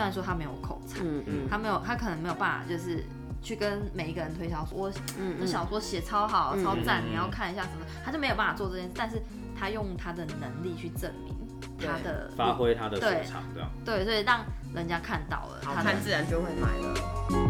虽然说他没有口才，嗯嗯他没有，他可能没有办法就是。去跟每一个人推销说，我嗯这小说写超好、超赞，嗯你要看一下什么，他就没有办法做这件事，但是他用他的能力去证明他的发挥他的所对长，这样。对，所以让人家看到了好他自然就会买了。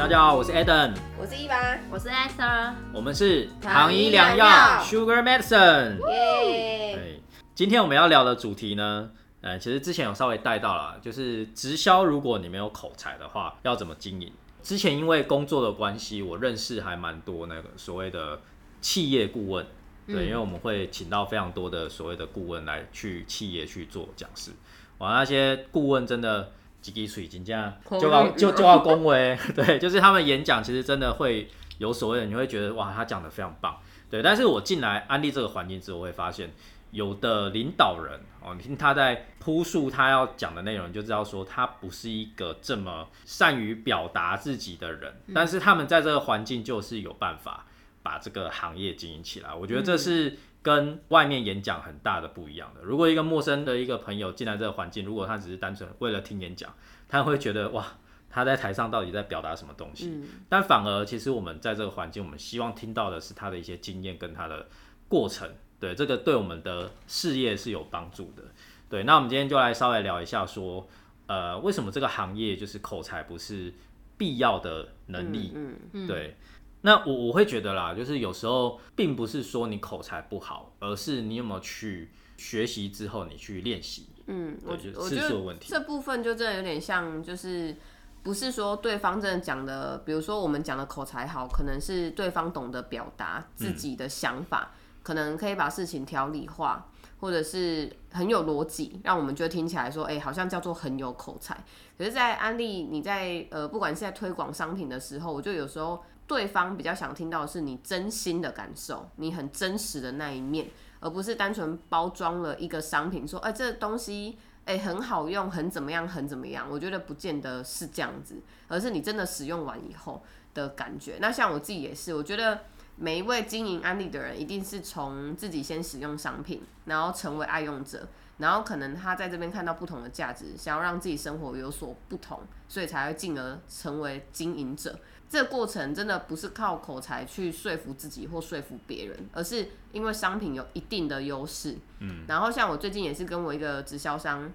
大家好，我是 Eden，我是一八，我是 Esther，我们是糖衣医良良药 Sugar Medicine。耶！对，今天我们要聊的主题呢，呃，其实之前有稍微带到了，就是直销，如果你没有口才的话，要怎么经营？之前因为工作的关系，我认识还蛮多那个所谓的企业顾问，对，因为我们会请到非常多的所谓的顾问来去企业去做讲师，哇，那些顾问真的。几滴水金这样就要就就要恭维，对，就是他们演讲其实真的会有所谓的，你会觉得哇，他讲的非常棒，对。但是我进来安利这个环境之后，会发现有的领导人哦，你听他在铺述他要讲的内容，你就知道说他不是一个这么善于表达自己的人，但是他们在这个环境就是有办法把这个行业经营起来。我觉得这是跟外面演讲很大的不一样的。如果一个陌生的一个朋友进来这个环境，如果他只是单纯为了听演讲，他会觉得哇。他在台上到底在表达什么东西？但反而其实我们在这个环境，我们希望听到的是他的一些经验跟他的过程。对，这个对我们的事业是有帮助的。对，那我们今天就来稍微聊一下，说，呃，为什么这个行业就是口才不是必要的能力？嗯嗯对，那我我会觉得啦，就是有时候并不是说你口才不好，而是你有没有去学习之后你去练习。嗯，我觉得次数问题这部分就真的有点像，就是不是说对方真的讲的，比如说我们讲的口才好，可能是对方懂得表达自己的想法，可能可以把事情条理化，或者是很有逻辑，让我们觉得听起来说，哎、好像叫做很有口才。可是，在安利你在呃，不管是在推广商品的时候，我就有时候对方比较想听到的是你真心的感受，你很真实的那一面。而不是单纯包装了一个商品，说，哎、这东西，哎、很好用，很怎么样，很怎么样。我觉得不见得是这样子，而是你真的使用完以后的感觉。那像我自己也是，我觉得每一位经营安利的人，一定是从自己先使用商品，然后成为爱用者，然后可能他在这边看到不同的价值，想要让自己生活有所不同，所以才会进而成为经营者。这个过程真的不是靠口才去说服自己或说服别人，而是因为商品有一定的优势。嗯，然后像我最近也是跟我一个直销商，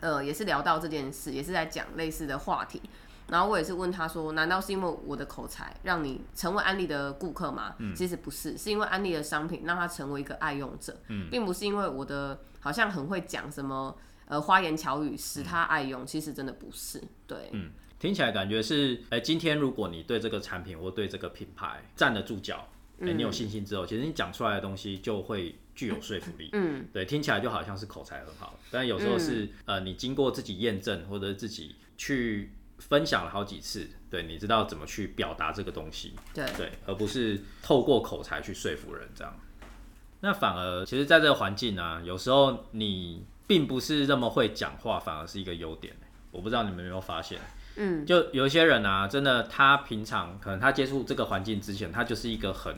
呃，也是聊到这件事，也是在讲类似的话题。然后我也是问他说：“难道是因为我的口才让你成为安利的顾客吗？”嗯。其实不是，是因为安利的商品让他成为一个爱用者，嗯。并不是因为我的好像很会讲什么呃花言巧语使他爱用，其实真的不是。对，嗯听起来感觉是，哎、今天如果你对这个产品或对这个品牌站得住脚，哎、你有信心之后，其实你讲出来的东西就会具有说服力。嗯，对，听起来就好像是口才很好，但有时候是、呃，你经过自己验证或者自己去分享了好几次，对，你知道怎么去表达这个东西，对，对，而不是透过口才去说服人这样。那反而，其实在这个环境呢、有时候你并不是那么会讲话，反而是一个优点。我不知道你们有没有发现，嗯，就有一些人啊，真的他平常可能他接触这个环境之前，他就是一个很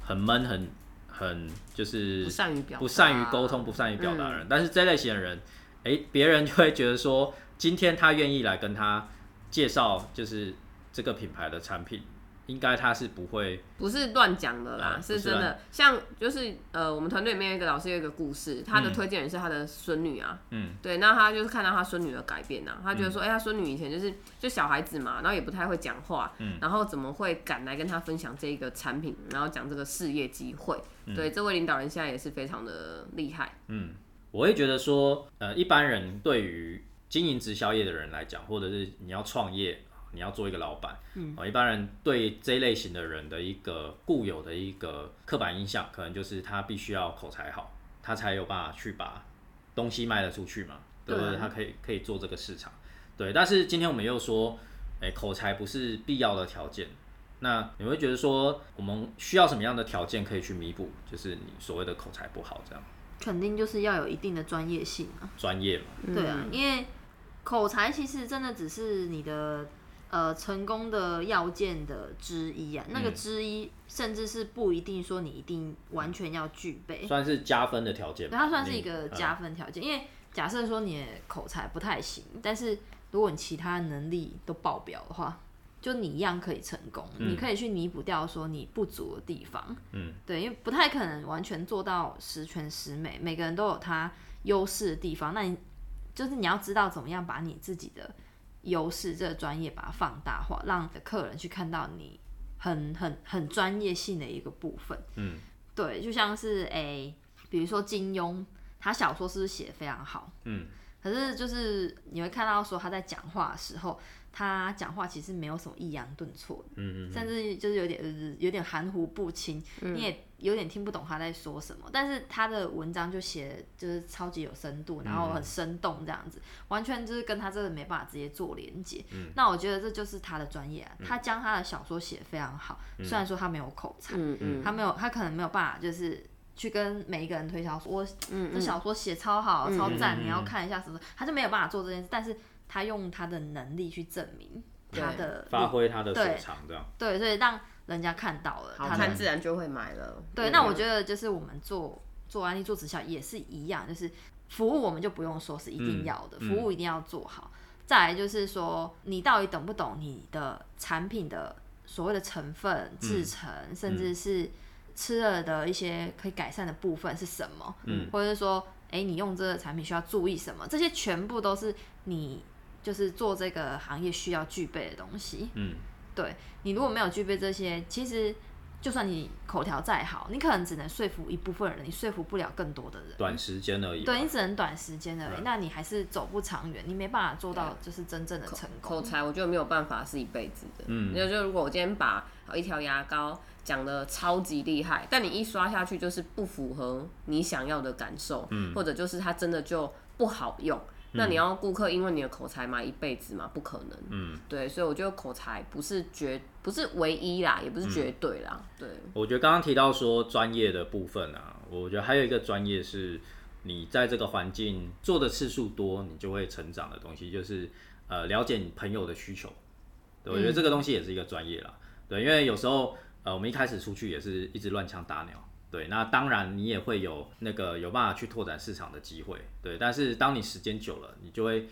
很闷、很很就是不善于表，不善于沟通、不善于表达的人。但是这类型的人，哎、别人就会觉得说，今天他愿意来跟他介绍，就是这个品牌的产品，应该他是不会，不是乱讲的啦，嗯不是是真的。像就是呃，我们团队里面有一个老师有一个故事，他的嗯。推荐人是他的孙女啊，嗯，对，那他就是看到他孙女的改变啊，他觉得说，哎、他孙女以前就是就小孩子嘛，然后也不太会讲话，嗯。然后怎么会敢来跟他分享这一个产品，然后讲这个事业机会？对，这位领导人现在也是非常的厉害。嗯，我会觉得说，呃，一般人对于经营直销业的人来讲，或者是你要创业，你要做一个老板，嗯，哦一般人对这类型的人的一个固有的一个刻板印象，可能就是他必须要口才好，他才有办法去把东西卖得出去嘛，对不对？对他可以可以做这个市场，对。但是今天我们又说，哎、口才不是必要的条件。那你会觉得说，我们需要什么样的条件可以去弥补，就是你所谓的口才不好这样肯定就是要有一定的专业性啊。专业嘛？对啊，因为口才其实真的只是你的呃成功的要件的之一啊。那个之一，甚至是不一定说你一定完全要具备，算是加分的条件吧。对，它算是一个加分条件。因为假设说你的口才不太行，但是如果你其他能力都爆表的话，就你一样可以成功，嗯你可以去弥补掉说你不足的地方。嗯，对，因为不太可能完全做到十全十美，每个人都有他优势的地方。那你就是你要知道怎么样把你自己的优势这个专业把它放大化，让的客人去看到你很很很专业性的一个部分。嗯，对，就像是诶、比如说金庸，他小说是不是写的非常好？嗯，可是就是你会看到说他在讲话的时候，他讲话其实没有什么抑扬顿挫的，嗯嗯甚至就是有点呃有点含糊不清，你也有点听不懂他在说什么。但是他的文章就写得就是超级有深度，然后很生动这样子，完全就是跟他这个没办法直接做连接。那我觉得这就是他的专业啊，他将他的小说写得非常好，虽然说他没有口才，嗯嗯，他没有他可能没有办法就是。去跟每一个人推销说，这小说写超好、超赞，嗯。你要看一下什么，他就没有办法做这件事，但是他用他的能力去证明他的发挥他的所长，这样。对，所以让人家看到了好他自然就会买了。对，那我觉得就是我们做做安利做直销也是一样，就是服务我们就不用说是一定要的，嗯服务一定要做好。再来就是说，你到底懂不懂你的产品的所谓的成分、制成，甚至是吃了的一些可以改善的部分是什么？嗯，或者是说，哎、你用这个产品需要注意什么？这些全部都是你就是做这个行业需要具备的东西。嗯，对你如果没有具备这些，其实就算你口条再好，你可能只能说服一部分人，你说服不了更多的人。短时间而已。对你只能短时间而已，对那你还是走不长远，你没办法做到就是真正的成功。口才，我觉得没有办法是一辈子的。嗯那就如果我今天把一条牙膏讲的超级厉害，但你一刷下去就是不符合你想要的感受，嗯或者就是它真的就不好用。那你要顾客因为你的口才买一辈子嘛？不可能。嗯，对，所以我觉得口才不是绝，不是唯一啦，也不是绝对啦。对，我觉得刚刚提到说专业的部分啊，我觉得还有一个专业是你在这个环境做的次数多，你就会成长的东西，就是呃了解你朋友的需求。对，我觉得这个东西也是一个专业啦。对，因为有时候呃我们一开始出去也是一直乱枪打鸟。对，那当然你也会有那个有办法去拓展市场的机会。对，但是当你时间久了，你就会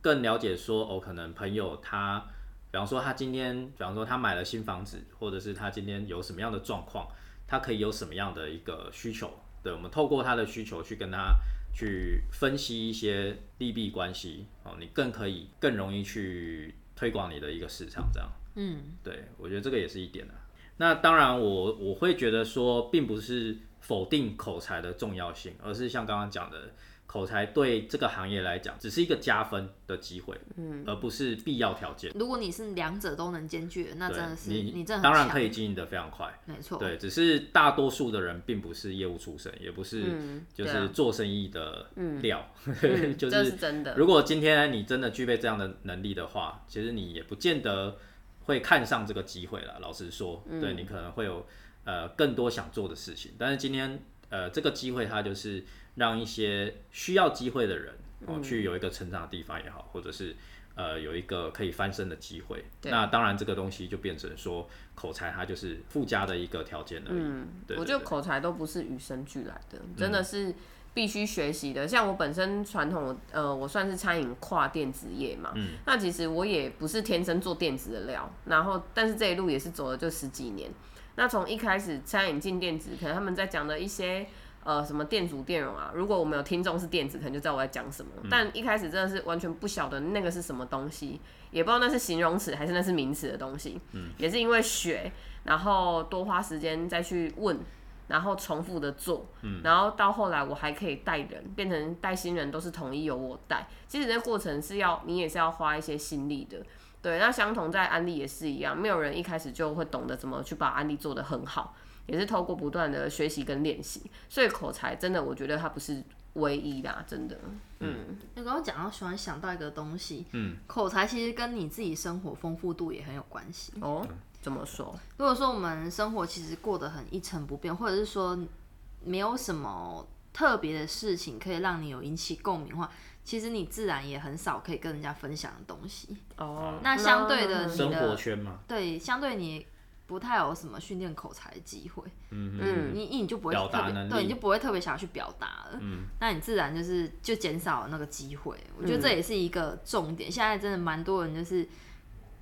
更了解说哦，可能朋友他。比方说他今天，比方说他买了新房子，或者是他今天有什么样的状况，他可以有什么样的一个需求？对，我们透过他的需求去跟他去分析一些利弊关系哦，你更可以更容易去推广你的一个市场，这样。嗯，对，我觉得这个也是一点的。那当然我，我会觉得说，并不是否定口才的重要性，而是像刚刚讲的，口才对这个行业来讲，只是一个加分的机会，嗯，而不是必要条件。如果你是两者都能兼具的，那真的是你你当然可以经营的非常快，没错。对，只是大多数的人并不是业务出身，也不是嗯就是做生意的料，嗯就是真的。如果今天你真的具备这样的能力的话，其实你也不见得会看上这个机会了。老实说，嗯对你可能会有呃更多想做的事情，但是今天呃这个机会它就是让一些需要机会的人哦、嗯去有一个成长的地方也好，或者是呃有一个可以翻身的机会。那当然这个东西就变成说口才它就是附加的一个条件而已。嗯，我觉得口才都不是与生俱来的，真的是必须学习的。像我本身传统，呃，我算是餐饮跨电子业嘛，嗯那其实我也不是天生做电子的料，然后但是这一路也是走了就十几年。那从一开始餐饮进电子，可能他们在讲的一些。呃，什么电阻电容啊？如果我们有听众是电子，可能就知道我在讲什么。但一开始真的是完全不晓得那个是什么东西，也不知道那是形容词还是那是名词的东西。嗯，也是因为学，然后多花时间再去问，然后重复的做，嗯，然后到后来我还可以带人，变成带新人都是统一由我带。其实这过程是要你也是要花一些心力的。对，那相同在安利也是一样，没有人一开始就会懂得怎么去把安利做得很好，也是透过不断的学习跟练习。所以口才真的，我觉得它不是唯一啦，真的。嗯，你刚刚讲到，喜欢想到一个东西，嗯，口才其实跟你自己生活丰富度也很有关系。哦，怎么说？如果说我们生活其实过得很一成不变，或者是说没有什么特别的事情可以让你有引起共鸣的话，其实你自然也很少可以跟人家分享的东西。哦，那相对的你生活的圈嘛，对，相对你不太有什么训练口才的机会，嗯你你就不会特别对，你就不会特别想要去表达了。嗯那你自然就是就减少了那个机会。我觉得这也是一个重点。现在真的蛮多人就是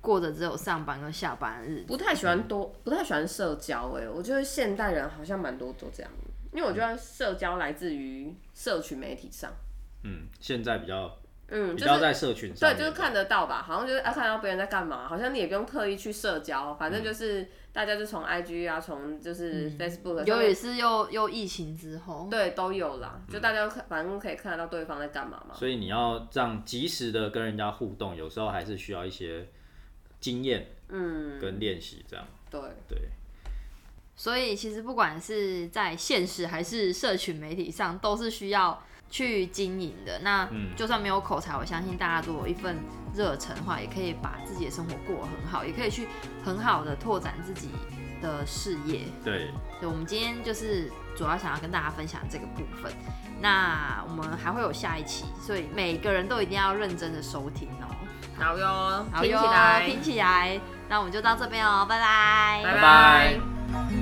过着只有上班跟下班的日子。不太喜欢多，不太喜欢社交哎、我觉得现代人好像蛮多都这样，因为我觉得社交来自于社群媒体上，嗯，现在比较嗯，比就是较在社群上对，就是看得到吧，好像就是啊看到别人在干嘛，好像你也不用特意去社交，反嗯。正就是大家就从 IG 啊，从就是 Facebook 上尤面其是又又疫情之后，对都有啦，就大家反正可以看得到对方在干嘛嘛。所以你要这样及时的跟人家互动，有时候还是需要一些经验嗯，跟练习，这样对，对。所以其实不管是在现实还是社群媒体上，都是需要去经营的。那嗯就算没有口才，我相信大家如果有一份热忱的话，也可以把自己的生活过得很好，也可以去很好的拓展自己的事业。对，对，我们今天就是主要想要跟大家分享这个部分。那我们还会有下一期，所以每个人都一定要认真的收听哦。好哟，听好哟起来，听起来。那我们就到这边哦，拜拜，拜拜拜。